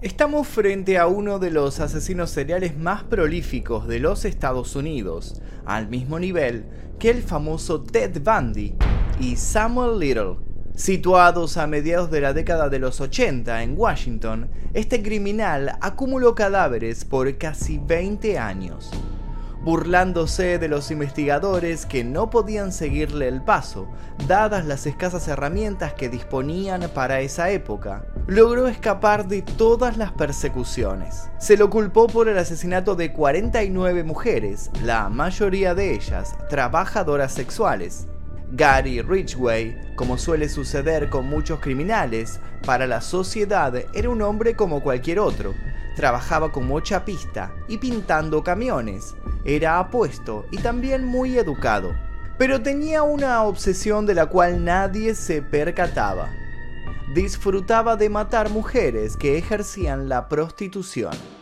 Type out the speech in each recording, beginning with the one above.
Estamos frente a uno de los asesinos seriales más prolíficos de los Estados Unidos, al mismo nivel que el famoso Ted Bundy y Samuel Little. Situados a mediados de la década de los 80 en Washington, este criminal acumuló cadáveres por casi 20 años burlándose de los investigadores que no podían seguirle el paso, dadas las escasas herramientas que disponían para esa época. Logró escapar de todas las persecuciones. Se lo culpó por el asesinato de 49 mujeres, la mayoría de ellas trabajadoras sexuales. Gary Ridgway, como suele suceder con muchos criminales, para la sociedad era un hombre como cualquier otro. Trabajaba como chapista y pintando camiones. Era apuesto y también muy educado. Pero tenía una obsesión de la cual nadie se percataba. Disfrutaba de matar mujeres que ejercían la prostitución.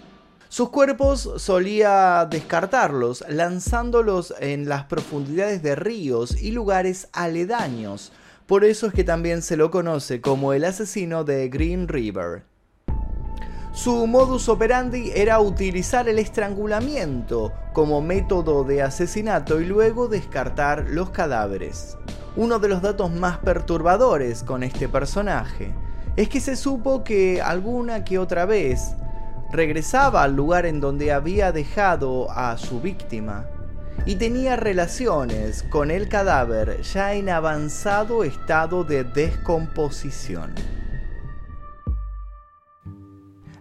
Sus cuerpos solía descartarlos, lanzándolos en las profundidades de ríos y lugares aledaños. Por eso es que también se lo conoce como el asesino de Green River. Su modus operandi era utilizar el estrangulamiento como método de asesinato y luego descartar los cadáveres. Uno de los datos más perturbadores con este personaje es que se supo que alguna que otra vez regresaba al lugar en donde había dejado a su víctima y tenía relaciones con el cadáver ya en avanzado estado de descomposición.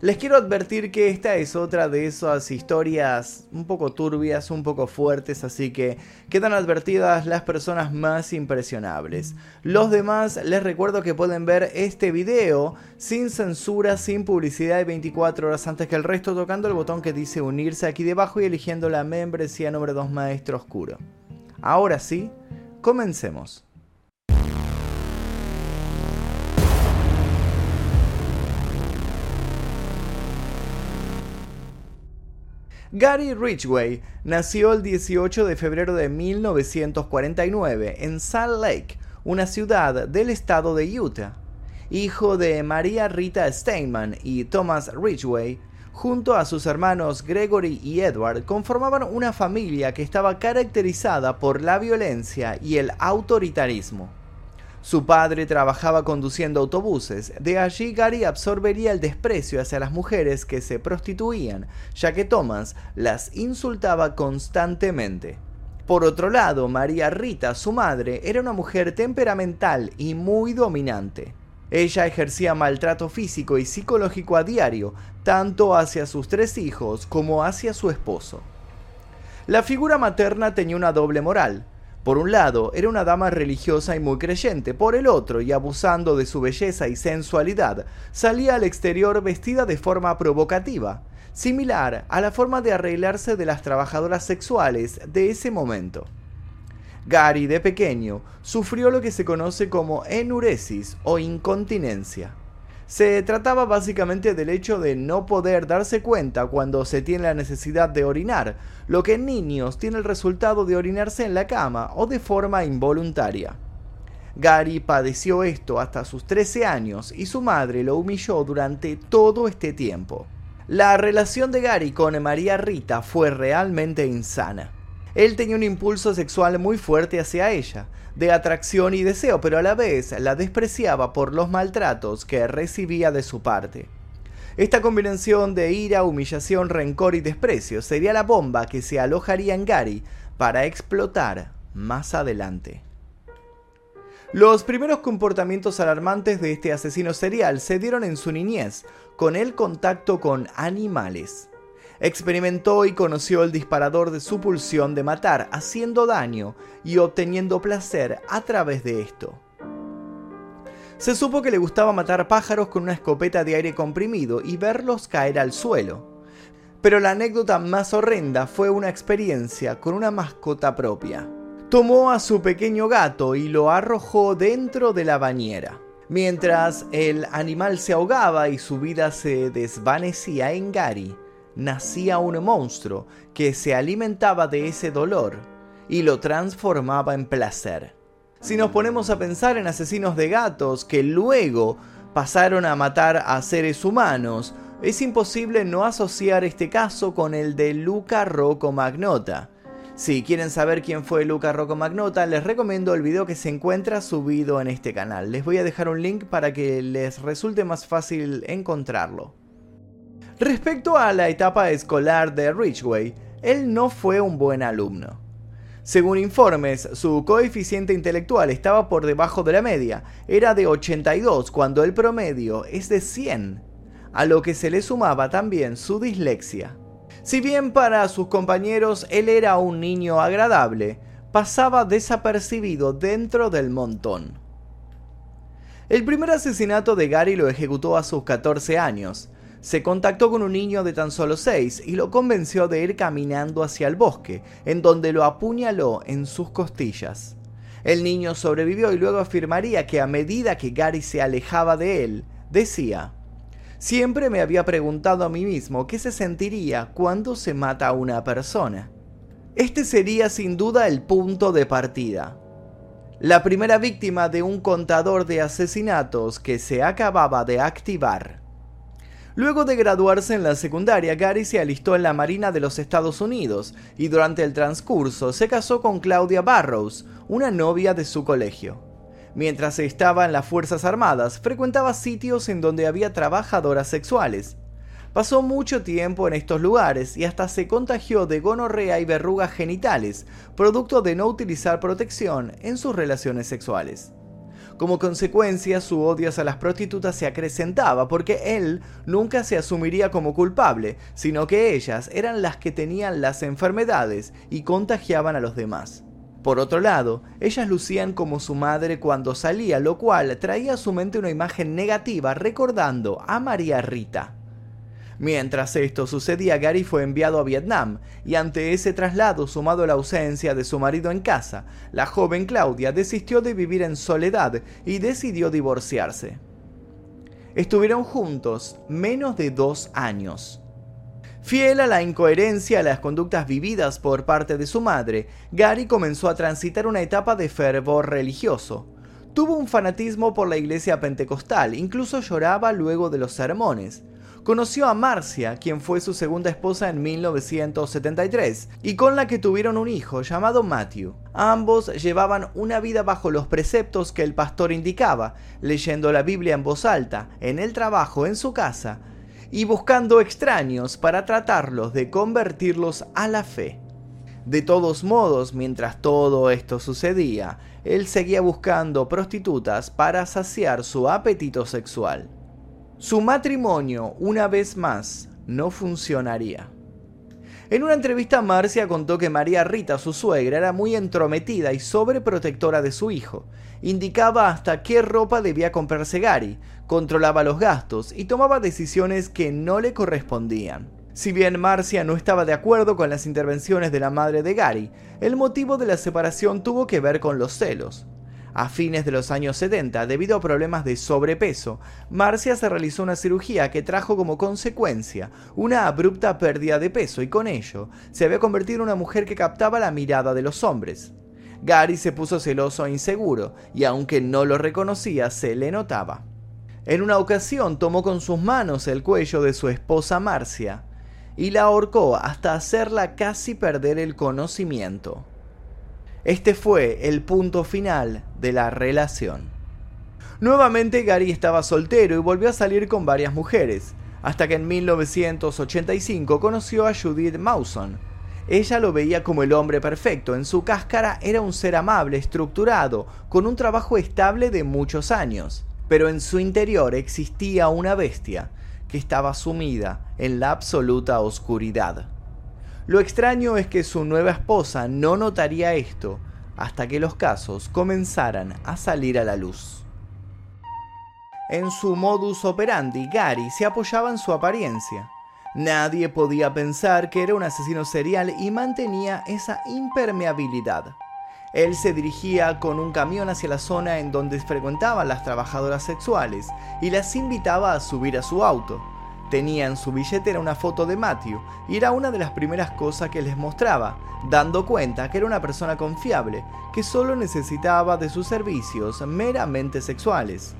Les quiero advertir que esta es otra de esas historias un poco turbias, un poco fuertes, así que quedan advertidas las personas más impresionables. Los demás les recuerdo que pueden ver este video sin censura, sin publicidad y 24 horas antes que el resto tocando el botón que dice unirse aquí debajo y eligiendo la membresía número 2 Maestro Oscuro. Ahora sí, comencemos. Gary Ridgway nació el 18 de febrero de 1949 en Salt Lake, una ciudad del estado de Utah. Hijo de María Rita Steinman y Thomas Ridgway, junto a sus hermanos Gregory y Edward, conformaban una familia que estaba caracterizada por la violencia y el autoritarismo. Su padre trabajaba conduciendo autobuses, de allí Gary absorbería el desprecio hacia las mujeres que se prostituían, ya que Thomas las insultaba constantemente. Por otro lado, María Rita, su madre, era una mujer temperamental y muy dominante. Ella ejercía maltrato físico y psicológico a diario, tanto hacia sus tres hijos como hacia su esposo. La figura materna tenía una doble moral. Por un lado, era una dama religiosa y muy creyente, por el otro, y abusando de su belleza y sensualidad, salía al exterior vestida de forma provocativa, similar a la forma de arreglarse de las trabajadoras sexuales de ese momento. Gary, de pequeño, sufrió lo que se conoce como enuresis o incontinencia. Se trataba básicamente del hecho de no poder darse cuenta cuando se tiene la necesidad de orinar, lo que en niños tiene el resultado de orinarse en la cama o de forma involuntaria. Gary padeció esto hasta sus 13 años y su madre lo humilló durante todo este tiempo. La relación de Gary con María Rita fue realmente insana. Él tenía un impulso sexual muy fuerte hacia ella, de atracción y deseo, pero a la vez la despreciaba por los maltratos que recibía de su parte. Esta combinación de ira, humillación, rencor y desprecio sería la bomba que se alojaría en Gary para explotar más adelante. Los primeros comportamientos alarmantes de este asesino serial se dieron en su niñez, con el contacto con animales. Experimentó y conoció el disparador de su pulsión de matar, haciendo daño y obteniendo placer a través de esto. Se supo que le gustaba matar pájaros con una escopeta de aire comprimido y verlos caer al suelo. Pero la anécdota más horrenda fue una experiencia con una mascota propia. Tomó a su pequeño gato y lo arrojó dentro de la bañera. Mientras el animal se ahogaba y su vida se desvanecía en Gary, nacía un monstruo que se alimentaba de ese dolor y lo transformaba en placer. Si nos ponemos a pensar en asesinos de gatos que luego pasaron a matar a seres humanos, Es imposible no asociar este caso con el de Luca Rocco Magnota. Si quieren saber quién fue Luca Rocco Magnota, les recomiendo el video que se encuentra subido en este canal. Les voy a dejar un link para que les resulte más fácil encontrarlo. Respecto a la etapa escolar de Ridgway, él no fue un buen alumno. Según informes, su coeficiente intelectual estaba por debajo de la media, era de 82 cuando el promedio es de 100 a lo que se le sumaba también su dislexia. Si bien para sus compañeros él era un niño agradable, pasaba desapercibido dentro del montón. El primer asesinato de Gary lo ejecutó a sus 14 años. Se contactó con un niño de tan solo 6 y lo convenció de ir caminando hacia el bosque, en donde lo apuñaló en sus costillas. El niño sobrevivió y luego afirmaría que a medida que Gary se alejaba de él, decía, Siempre me había preguntado a mí mismo qué se sentiría cuando se mata a una persona. Este sería sin duda el punto de partida. La primera víctima de un contador de asesinatos que se acababa de activar. Luego de graduarse en la secundaria, Gary se alistó en la Marina de los Estados Unidos y durante el transcurso se casó con Claudia Barrows, una novia de su colegio. Mientras estaba en las Fuerzas Armadas, frecuentaba sitios en donde había trabajadoras sexuales. Pasó mucho tiempo en estos lugares y hasta se contagió de gonorrea y verrugas genitales, producto de no utilizar protección en sus relaciones sexuales. Como consecuencia, su odio hacia las prostitutas se acrecentaba porque él nunca se asumiría como culpable, sino que ellas eran las que tenían las enfermedades y contagiaban a los demás. Por otro lado, ellas lucían como su madre cuando salía, lo cual traía a su mente una imagen negativa recordando a María Rita. Mientras esto sucedía, Gary fue enviado a Vietnam, y ante ese traslado, sumado a la ausencia de su marido en casa, la joven Claudia desistió de vivir en soledad y decidió divorciarse. Estuvieron juntos menos de dos años. Fiel a la incoherencia de las conductas vividas por parte de su madre, Gary comenzó a transitar una etapa de fervor religioso. Tuvo un fanatismo por la iglesia pentecostal, incluso lloraba luego de los sermones. Conoció a Marcia, quien fue su segunda esposa en 1973, y con la que tuvieron un hijo llamado Matthew. Ambos llevaban una vida bajo los preceptos que el pastor indicaba, leyendo la Biblia en voz alta, en el trabajo, en su casa, y buscando extraños para tratarlos de convertirlos a la fe. De todos modos, mientras todo esto sucedía, él seguía buscando prostitutas para saciar su apetito sexual. Su matrimonio, una vez más, no funcionaría. En una entrevista Marcia contó que María Rita, su suegra, era muy entrometida y sobreprotectora de su hijo. Indicaba hasta qué ropa debía comprarse Gary, controlaba los gastos y tomaba decisiones que no le correspondían. Si bien Marcia no estaba de acuerdo con las intervenciones de la madre de Gary, el motivo de la separación tuvo que ver con los celos. A fines de los años 70, debido a problemas de sobrepeso, Marcia se realizó una cirugía que trajo como consecuencia una abrupta pérdida de peso y con ello se había convertido en una mujer que captaba la mirada de los hombres. Gary se puso celoso e inseguro, y aunque no lo reconocía, se le notaba. En una ocasión tomó con sus manos el cuello de su esposa Marcia y la ahorcó hasta hacerla casi perder el conocimiento. Este fue el punto final de la relación. Nuevamente Gary estaba soltero y volvió a salir con varias mujeres, hasta que en 1985 conoció a Judith Mawson. Ella lo veía como el hombre perfecto, en su cáscara era un ser amable, estructurado, con un trabajo estable de muchos años, pero en su interior existía una bestia que estaba sumida en la absoluta oscuridad. Lo extraño es que su nueva esposa no notaría esto hasta que los casos comenzaran a salir a la luz. En su modus operandi, Gary se apoyaba en su apariencia. Nadie podía pensar que era un asesino serial y mantenía esa impermeabilidad. Él se dirigía con un camión hacia la zona en donde frecuentaban las trabajadoras sexuales y las invitaba a subir a su auto. Tenía en su billetera una foto de Matthew y era una de las primeras cosas que les mostraba, dando cuenta que era una persona confiable, que solo necesitaba de sus servicios meramente sexuales.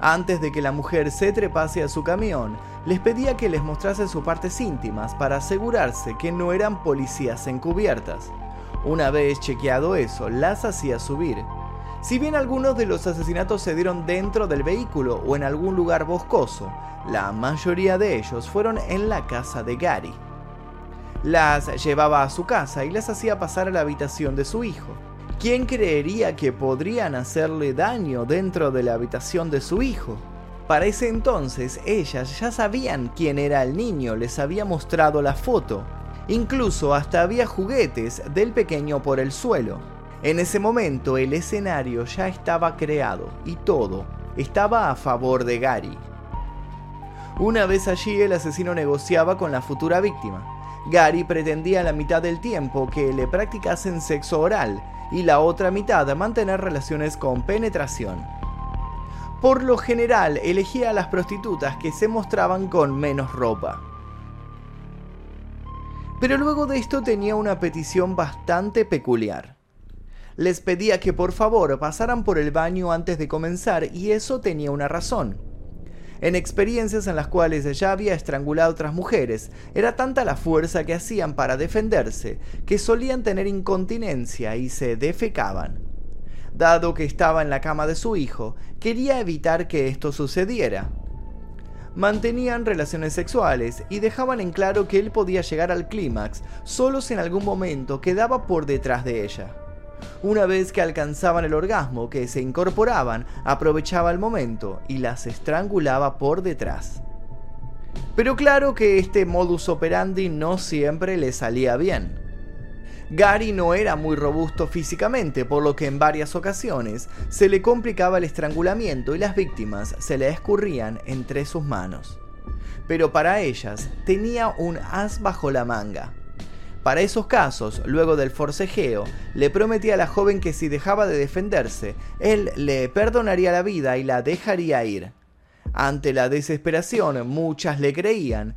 Antes de que la mujer se trepase a su camión, les pedía que les mostrase sus partes íntimas para asegurarse que no eran policías encubiertas. Una vez chequeado eso, las hacía subir. Si bien algunos de los asesinatos se dieron dentro del vehículo o en algún lugar boscoso, la mayoría de ellos fueron en la casa de Gary. Las llevaba a su casa y las hacía pasar a la habitación de su hijo. ¿Quién creería que podrían hacerle daño dentro de la habitación de su hijo? Para ese entonces ellas ya sabían quién era el niño, les había mostrado la foto. Incluso hasta había juguetes del pequeño por el suelo. En ese momento el escenario ya estaba creado y todo estaba a favor de Gary. Una vez allí el asesino negociaba con la futura víctima. Gary pretendía la mitad del tiempo que le practicasen sexo oral y la otra mitad mantener relaciones con penetración. Por lo general elegía a las prostitutas que se mostraban con menos ropa. Pero luego de esto tenía una petición bastante peculiar. Les pedía que por favor pasaran por el baño antes de comenzar y eso tenía una razón en experiencias en las cuales ya había estrangulado a otras mujeres, era tanta la fuerza que hacían para defenderse que solían tener incontinencia y se defecaban. Dado que estaba en la cama de su hijo, quería evitar que esto sucediera. Mantenían relaciones sexuales y dejaban en claro que él podía llegar al clímax solo si en algún momento quedaba por detrás de ella. Una vez que alcanzaban el orgasmo, que se incorporaban, aprovechaba el momento y las estrangulaba por detrás. Pero claro que este modus operandi no siempre le salía bien. Gary no era muy robusto físicamente, por lo que en varias ocasiones se le complicaba el estrangulamiento y las víctimas se le escurrían entre sus manos. Pero para ellas tenía un as bajo la manga. Para esos casos, luego del forcejeo, le prometía a la joven que si dejaba de defenderse, él le perdonaría la vida y la dejaría ir. Ante la desesperación, muchas le creían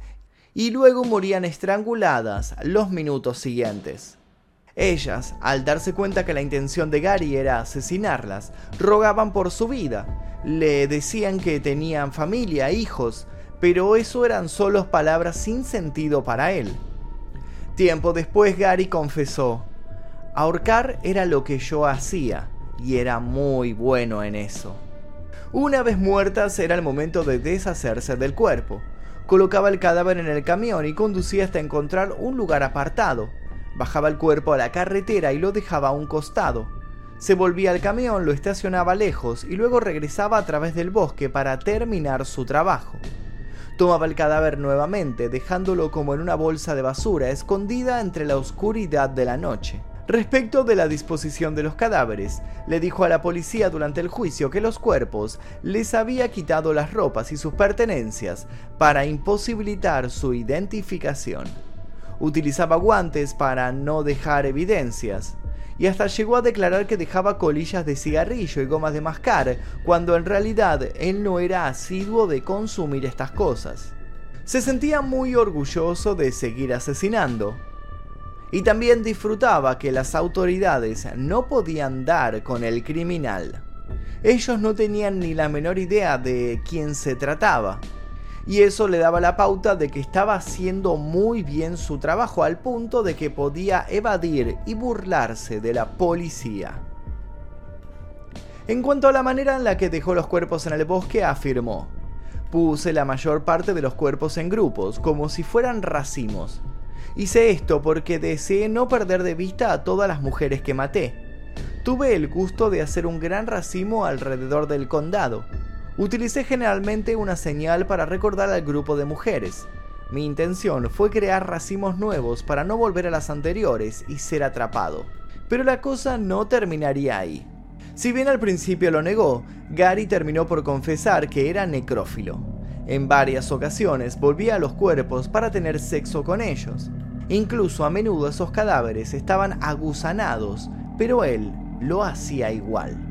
y luego morían estranguladas los minutos siguientes. Ellas, al darse cuenta que la intención de Gary era asesinarlas, rogaban por su vida, le decían que tenían familia, hijos, pero eso eran solo palabras sin sentido para él. Tiempo después Gary confesó, ahorcar era lo que yo hacía y era muy bueno en eso. Una vez muertas era el momento de deshacerse del cuerpo. Colocaba el cadáver en el camión y conducía hasta encontrar un lugar apartado. Bajaba el cuerpo a la carretera y lo dejaba a un costado. Se volvía al camión, lo estacionaba lejos y luego regresaba a través del bosque para terminar su trabajo. Tomaba el cadáver nuevamente, dejándolo como en una bolsa de basura escondida entre la oscuridad de la noche. Respecto de la disposición de los cadáveres, le dijo a la policía durante el juicio que los cuerpos les había quitado las ropas y sus pertenencias para imposibilitar su identificación. Utilizaba guantes para no dejar evidencias y hasta llegó a declarar que dejaba colillas de cigarrillo y gomas de mascar, cuando en realidad él no era asiduo de consumir estas cosas. Se sentía muy orgulloso de seguir asesinando. Y también disfrutaba que las autoridades no podían dar con el criminal. Ellos no tenían ni la menor idea de quién se trataba y eso le daba la pauta de que estaba haciendo muy bien su trabajo al punto de que podía evadir y burlarse de la policía. En cuanto a la manera en la que dejó los cuerpos en el bosque, afirmó, puse la mayor parte de los cuerpos en grupos, como si fueran racimos. Hice esto porque deseé no perder de vista a todas las mujeres que maté. Tuve el gusto de hacer un gran racimo alrededor del condado, Utilicé generalmente una señal para recordar al grupo de mujeres. Mi intención fue crear racimos nuevos para no volver a las anteriores y ser atrapado. Pero la cosa no terminaría ahí. Si bien al principio lo negó, Gary terminó por confesar que era necrófilo. En varias ocasiones volvía a los cuerpos para tener sexo con ellos. Incluso a menudo esos cadáveres estaban aguzanados, pero él lo hacía igual.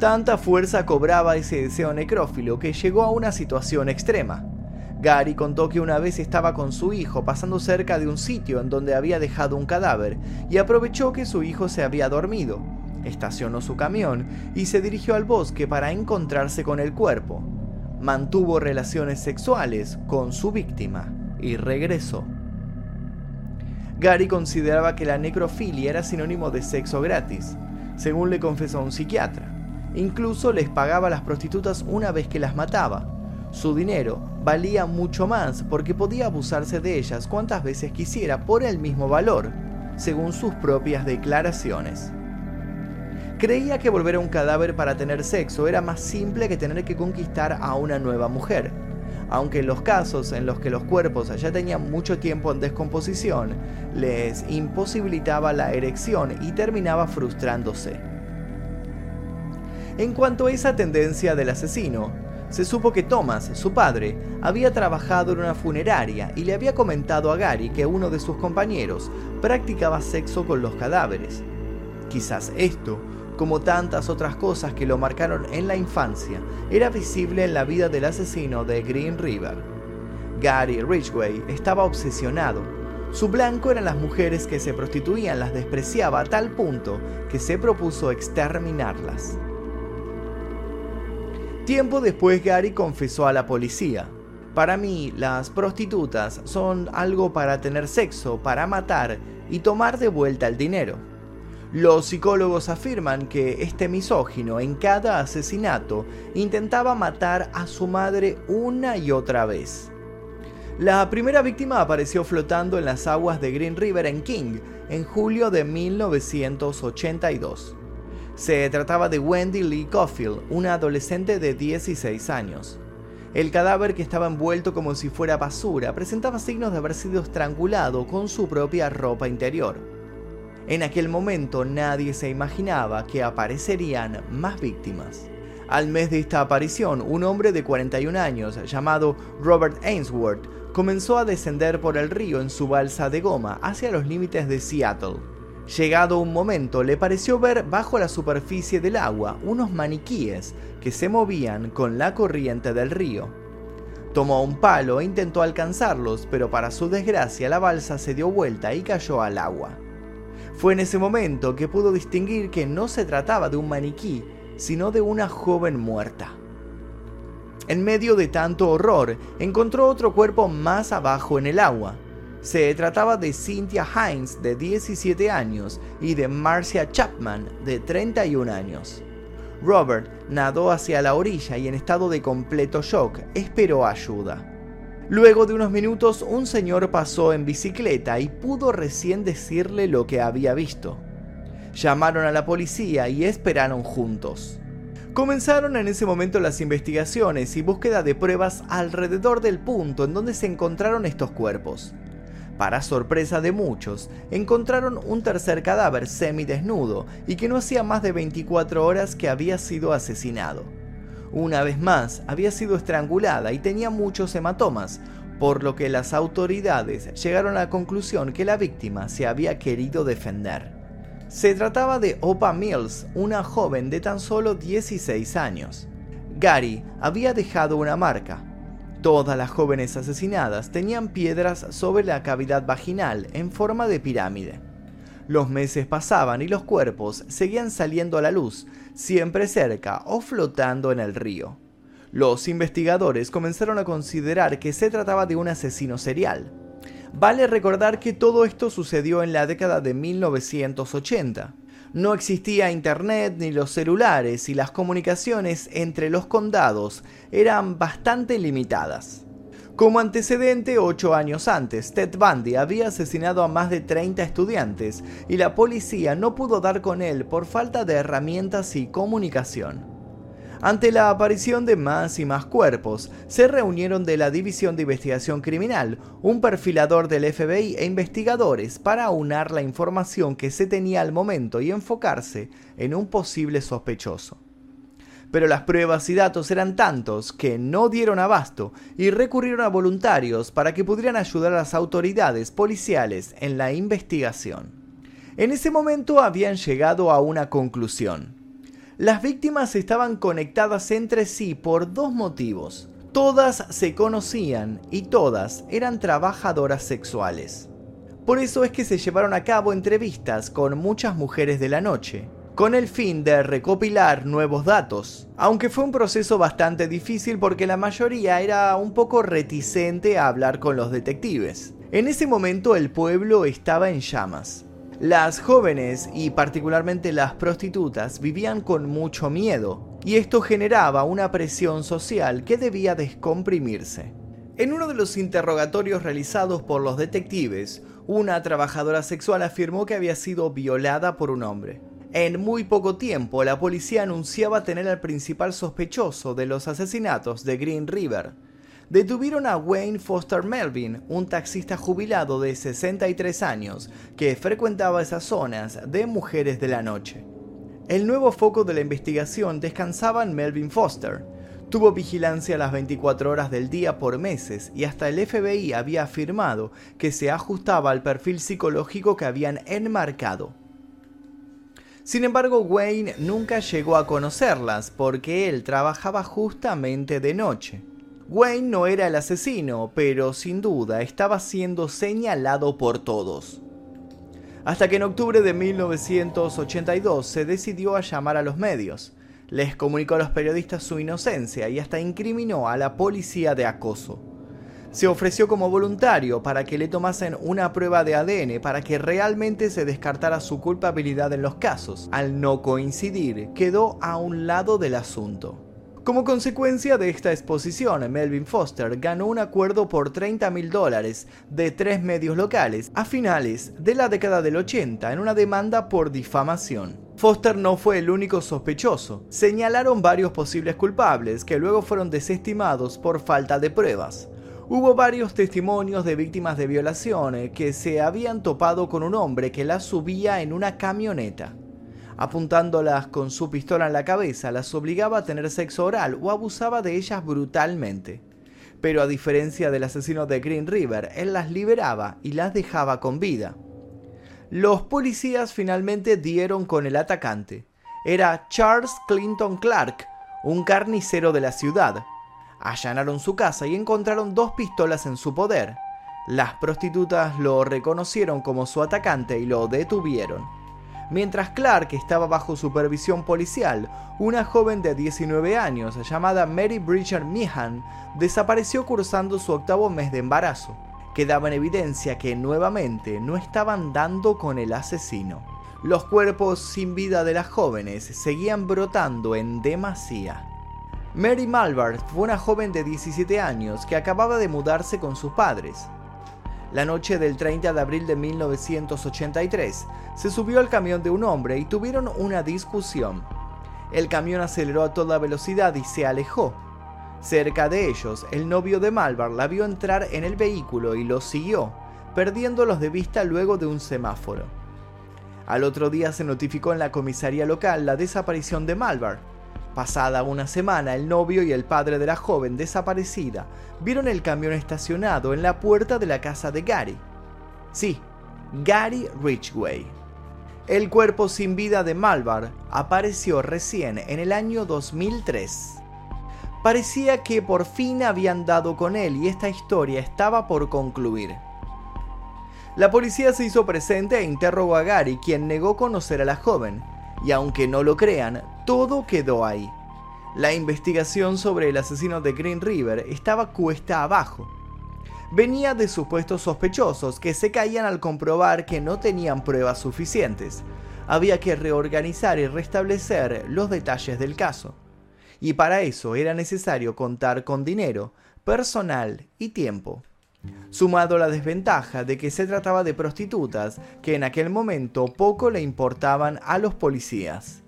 Tanta fuerza cobraba ese deseo necrófilo que llegó a una situación extrema. Gary contó que una vez estaba con su hijo pasando cerca de un sitio en donde había dejado un cadáver y aprovechó que su hijo se había dormido. Estacionó su camión y se dirigió al bosque para encontrarse con el cuerpo. mantuvo relaciones sexuales con su víctima y regresó. Gary consideraba que la necrofilia era sinónimo de sexo gratis, según le confesó un psiquiatra. Incluso les pagaba a las prostitutas una vez que las mataba. Su dinero valía mucho más porque podía abusarse de ellas cuantas veces quisiera por el mismo valor, según sus propias declaraciones. Creía que volver a un cadáver para tener sexo era más simple que tener que conquistar a una nueva mujer, aunque en los casos en los que los cuerpos ya tenían mucho tiempo en descomposición, les imposibilitaba la erección y terminaba frustrándose. En cuanto a esa tendencia del asesino, se supo que Thomas, su padre, había trabajado en una funeraria y le había comentado a Gary que uno de sus compañeros practicaba sexo con los cadáveres. Quizás esto como tantas otras cosas que lo marcaron en la infancia, era visible en la vida del asesino de Green River. Gary Ridgway estaba obsesionado. Su blanco eran las mujeres que se prostituían, las despreciaba a tal punto que se propuso exterminarlas. Tiempo después Gary confesó a la policía. Para mí, las prostitutas son algo para tener sexo, para matar y tomar de vuelta el dinero. Los psicólogos afirman que este misógino en cada asesinato intentaba matar a su madre una y otra vez. La primera víctima apareció flotando en las aguas de Green River en King en julio de 1982. Se trataba de Wendy Lee Caulfield, una adolescente de 16 años. El cadáver que estaba envuelto como si fuera basura presentaba signos de haber sido estrangulado con su propia ropa interior. En aquel momento nadie se imaginaba que aparecerían más víctimas. Al mes de esta aparición, un hombre de 41 años llamado Robert Ainsworth comenzó a descender por el río en su balsa de goma hacia los límites de Seattle. Llegado un momento, le pareció ver bajo la superficie del agua unos maniquíes que se movían con la corriente del río. Tomó un palo e intentó alcanzarlos, pero para su desgracia la balsa se dio vuelta y cayó al agua. Fue en ese momento que pudo distinguir que no se trataba de un maniquí, sino de una joven muerta. En medio de tanto horror, encontró otro cuerpo más abajo en el agua. Se trataba de Cynthia Hines, de 17 años, y de Marcia Chapman, de 31 años. Robert nadó hacia la orilla y en estado de completo shock esperó ayuda. Luego de unos minutos un señor pasó en bicicleta y pudo recién decirle lo que había visto. Llamaron a la policía y esperaron juntos. Comenzaron en ese momento las investigaciones y búsqueda de pruebas alrededor del punto en donde se encontraron estos cuerpos. Para sorpresa de muchos, encontraron un tercer cadáver semidesnudo y que no hacía más de 24 horas que había sido asesinado. Una vez más, había sido estrangulada y tenía muchos hematomas, por lo que las autoridades llegaron a la conclusión que la víctima se había querido defender. Se trataba de Opa Mills, una joven de tan solo 16 años. Gary había dejado una marca. Todas las jóvenes asesinadas tenían piedras sobre la cavidad vaginal en forma de pirámide. Los meses pasaban y los cuerpos seguían saliendo a la luz, siempre cerca o flotando en el río. Los investigadores comenzaron a considerar que se trataba de un asesino serial. Vale recordar que todo esto sucedió en la década de 1980. No existía internet ni los celulares y las comunicaciones entre los condados eran bastante limitadas. Como antecedente, ocho años antes, Ted Bundy había asesinado a más de 30 estudiantes y la policía no pudo dar con él por falta de herramientas y comunicación. Ante la aparición de más y más cuerpos, se reunieron de la División de Investigación Criminal, un perfilador del FBI e investigadores para aunar la información que se tenía al momento y enfocarse en un posible sospechoso pero las pruebas y datos eran tantos que no dieron abasto y recurrieron a voluntarios para que pudieran ayudar a las autoridades policiales en la investigación. En ese momento habían llegado a una conclusión. Las víctimas estaban conectadas entre sí por dos motivos. Todas se conocían y todas eran trabajadoras sexuales. Por eso es que se llevaron a cabo entrevistas con muchas mujeres de la noche, con el fin de recopilar nuevos datos, aunque fue un proceso bastante difícil porque la mayoría era un poco reticente a hablar con los detectives. En ese momento el pueblo estaba en llamas. Las jóvenes y particularmente las prostitutas vivían con mucho miedo y esto generaba una presión social que debía descomprimirse. En uno de los interrogatorios realizados por los detectives, una trabajadora sexual afirmó que había sido violada por un hombre. En muy poco tiempo, la policía anunciaba tener al principal sospechoso de los asesinatos de Green River, detuvieron a Wayne Foster Melvin, un taxista jubilado de 63 años que frecuentaba esas zonas de mujeres de la noche. El nuevo foco de la investigación descansaba en Melvin Foster. Tuvo vigilancia las 24 horas del día por meses y hasta el FBI había afirmado que se ajustaba al perfil psicológico que habían enmarcado. Sin embargo, Wayne nunca llegó a conocerlas porque él trabajaba justamente de noche. Wayne no era el asesino, pero sin duda estaba siendo señalado por todos. Hasta que en octubre de 1982 se decidió a llamar a los medios. Les comunicó a los periodistas su inocencia y hasta incriminó a la policía de acoso. Se ofreció como voluntario para que le tomasen una prueba de ADN para que realmente se descartara su culpabilidad en los casos. Al no coincidir, quedó a un lado del asunto. Como consecuencia de esta exposición, Melvin Foster ganó un acuerdo por 30 mil dólares de tres medios locales a finales de la década del 80 en una demanda por difamación. Foster no fue el único sospechoso. Señalaron varios posibles culpables que luego fueron desestimados por falta de pruebas. Hubo varios testimonios de víctimas de violación que se habían topado con un hombre que las subía en una camioneta apuntándolas con su pistola en la cabeza, las obligaba a tener sexo oral o abusaba de ellas brutalmente. Pero a diferencia del asesino de Green River, él las liberaba y las dejaba con vida. Los policías finalmente dieron con el atacante. Era Charles Clinton Clark, un carnicero de la ciudad. Allanaron su casa y encontraron dos pistolas en su poder. Las prostitutas lo reconocieron como su atacante y lo detuvieron. Mientras Clark estaba bajo supervisión policial, una joven de 19 años llamada Mary Bridger Meehan desapareció cursando su octavo mes de embarazo. Quedaba en evidencia que nuevamente no estaban dando con el asesino. Los cuerpos sin vida de las jóvenes seguían brotando en demasía. Mary Malvart fue una joven de 17 años que acababa de mudarse con sus padres. La noche del 30 de abril de 1983, se subió al camión de un hombre y tuvieron una discusión. El camión aceleró a toda velocidad y se alejó. Cerca de ellos, el novio de Malvar la vio entrar en el vehículo y lo siguió, perdiéndolos de vista luego de un semáforo. Al otro día se notificó en la comisaría local la desaparición de Malvar, Pasada una semana, el novio y el padre de la joven desaparecida vieron el camión estacionado en la puerta de la casa de Gary. Sí, Gary Ridgway. El cuerpo sin vida de Malvar apareció recién en el año 2003. Parecía que por fin habían dado con él y esta historia estaba por concluir. La policía se hizo presente e interrogó a Gary, quien negó conocer a la joven, y aunque no lo crean, todo quedó ahí. La investigación sobre el asesino de Green River estaba cuesta abajo. Venía de supuestos sospechosos que se caían al comprobar que no tenían pruebas suficientes. Había que reorganizar y restablecer los detalles del caso. Y para eso era necesario contar con dinero, personal y tiempo sumado la desventaja de que se trataba de prostitutas que en aquel momento poco le importaban a los policías.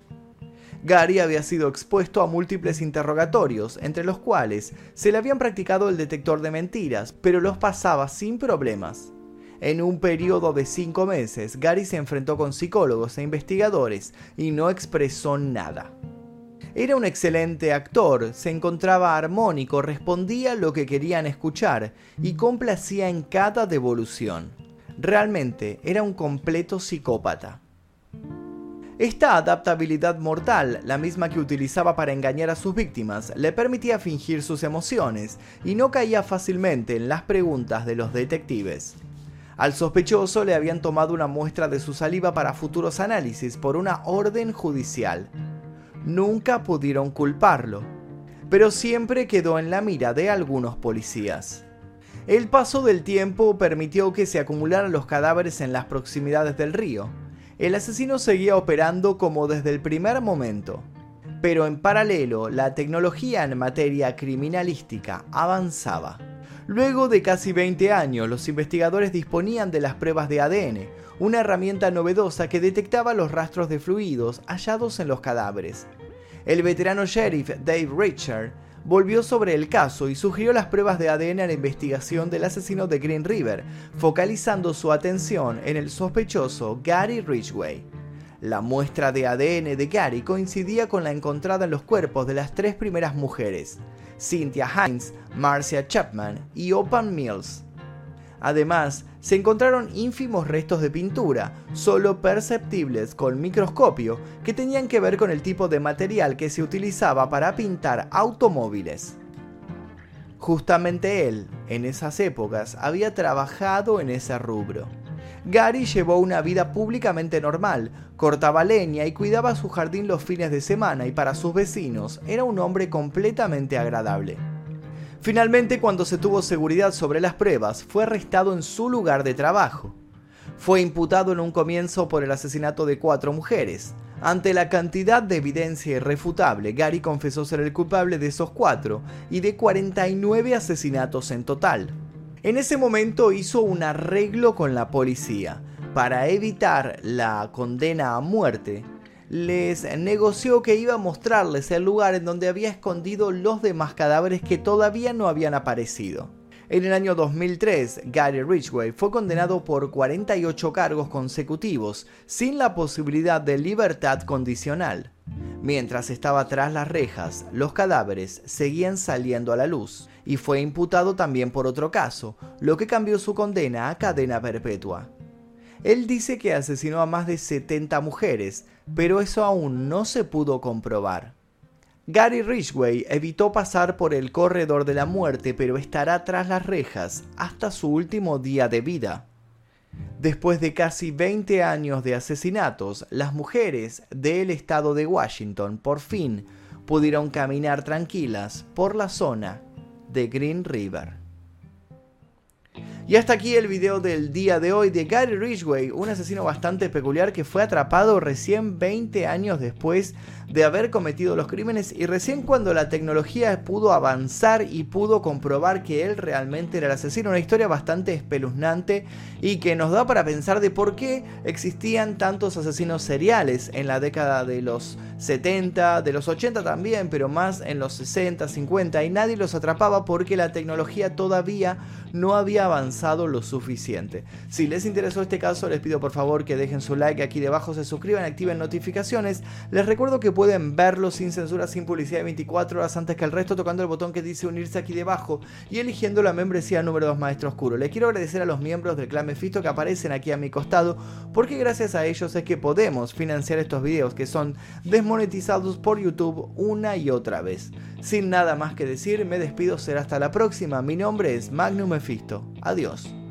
Gary había sido expuesto a múltiples interrogatorios, entre los cuales se le habían practicado el detector de mentiras, pero los pasaba sin problemas. En un periodo de cinco meses, Gary se enfrentó con psicólogos e investigadores y no expresó nada. Era un excelente actor, se encontraba armónico, respondía lo que querían escuchar y complacía en cada devolución. Realmente era un completo psicópata. Esta adaptabilidad mortal, la misma que utilizaba para engañar a sus víctimas, le permitía fingir sus emociones y no caía fácilmente en las preguntas de los detectives. Al sospechoso le habían tomado una muestra de su saliva para futuros análisis por una orden judicial. Nunca pudieron culparlo, pero siempre quedó en la mira de algunos policías. El paso del tiempo permitió que se acumularan los cadáveres en las proximidades del río. El asesino seguía operando como desde el primer momento. Pero en paralelo, la tecnología en materia criminalística avanzaba. Luego de casi 20 años, los investigadores disponían de las pruebas de ADN, una herramienta novedosa que detectaba los rastros de fluidos hallados en los cadáveres. El veterano sheriff Dave Richard volvió sobre el caso y sugirió las pruebas de ADN a la investigación del asesino de Green River, focalizando su atención en el sospechoso Gary Ridgway. La muestra de ADN de Gary coincidía con la encontrada en los cuerpos de las tres primeras mujeres. Cynthia Hines, Marcia Chapman y Opan Mills. Además, se encontraron ínfimos restos de pintura, solo perceptibles con microscopio, que tenían que ver con el tipo de material que se utilizaba para pintar automóviles. Justamente él, en esas épocas, había trabajado en ese rubro. Gary llevó una vida públicamente normal, cortaba leña y cuidaba su jardín los fines de semana y para sus vecinos era un hombre completamente agradable. Finalmente, cuando se tuvo seguridad sobre las pruebas, fue arrestado en su lugar de trabajo. Fue imputado en un comienzo por el asesinato de cuatro mujeres. Ante la cantidad de evidencia irrefutable, Gary confesó ser el culpable de esos cuatro y de 49 asesinatos en total. En ese momento hizo un arreglo con la policía. Para evitar la condena a muerte, les negoció que iba a mostrarles el lugar en donde había escondido los demás cadáveres que todavía no habían aparecido. En el año 2003, Gary Ridgway fue condenado por 48 cargos consecutivos, sin la posibilidad de libertad condicional. Mientras estaba tras las rejas, los cadáveres seguían saliendo a la luz y fue imputado también por otro caso, lo que cambió su condena a cadena perpetua. Él dice que asesinó a más de 70 mujeres, pero eso aún no se pudo comprobar. Gary Ridgway evitó pasar por el corredor de la muerte, pero estará tras las rejas hasta su último día de vida. Después de casi 20 años de asesinatos, las mujeres del estado de Washington por fin pudieron caminar tranquilas por la zona de Green River. Y hasta aquí el video del día de hoy de Gary Ridgway, un asesino bastante peculiar que fue atrapado recién 20 años después de haber cometido los crímenes y recién cuando la tecnología pudo avanzar y pudo comprobar que él realmente era el asesino. Una historia bastante espeluznante y que nos da para pensar de por qué existían tantos asesinos seriales en la década de los 70, de los 80 también, pero más en los 60, 50 y nadie los atrapaba porque la tecnología todavía no había avanzado lo suficiente. Si les interesó este caso, les pido por favor que dejen su like aquí debajo, se suscriban, activen notificaciones. Les recuerdo que pueden verlo sin censura, sin publicidad de 24 horas antes que el resto, tocando el botón que dice unirse aquí debajo y eligiendo la membresía número 2 Maestro Oscuro. Les quiero agradecer a los miembros del clan Mephisto que aparecen aquí a mi costado, porque gracias a ellos es que podemos financiar estos videos que son desmonetizados por YouTube una y otra vez. Sin nada más que decir, me despido, será hasta la próxima. Mi nombre es Magnum Mephisto. Adiós.